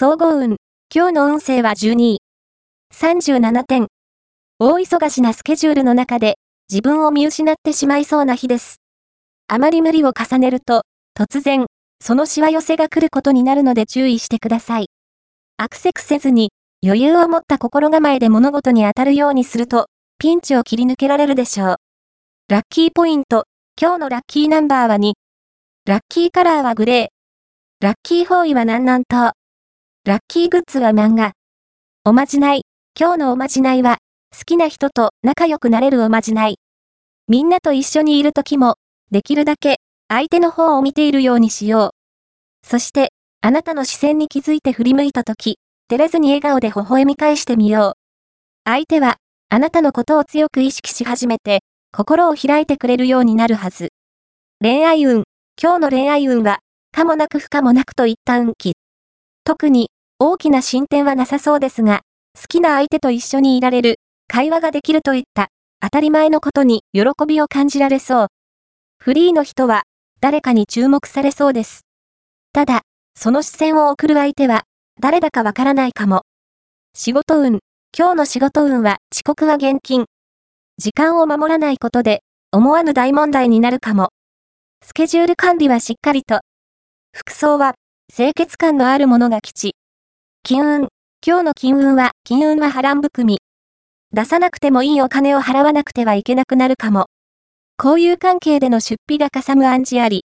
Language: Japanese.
総合運。今日の運勢は12位。37点。大忙しなスケジュールの中で、自分を見失ってしまいそうな日です。あまり無理を重ねると、突然、そのしわ寄せが来ることになるので注意してください。アクセクせずに、余裕を持った心構えで物事に当たるようにすると、ピンチを切り抜けられるでしょう。ラッキーポイント。今日のラッキーナンバーは2。ラッキーカラーはグレー。ラッキー方位は南南東。ラッキーグッズは漫画。おまじない。今日のおまじないは、好きな人と仲良くなれるおまじない。みんなと一緒にいる時も、できるだけ、相手の方を見ているようにしよう。そして、あなたの視線に気づいて振り向いた時、照れずに笑顔で微笑み返してみよう。相手は、あなたのことを強く意識し始めて、心を開いてくれるようになるはず。恋愛運。今日の恋愛運は、かもなく不可もなくといった運気。特に、大きな進展はなさそうですが、好きな相手と一緒にいられる、会話ができるといった、当たり前のことに喜びを感じられそう。フリーの人は、誰かに注目されそうです。ただ、その視線を送る相手は、誰だかわからないかも。仕事運。今日の仕事運は遅刻は厳禁。時間を守らないことで、思わぬ大問題になるかも。スケジュール管理はしっかりと。服装は、清潔感のあるものが吉。金運。今日の金運は、金運は波乱含み。出さなくてもいいお金を払わなくてはいけなくなるかも。交友関係での出費がかさむ暗示あり。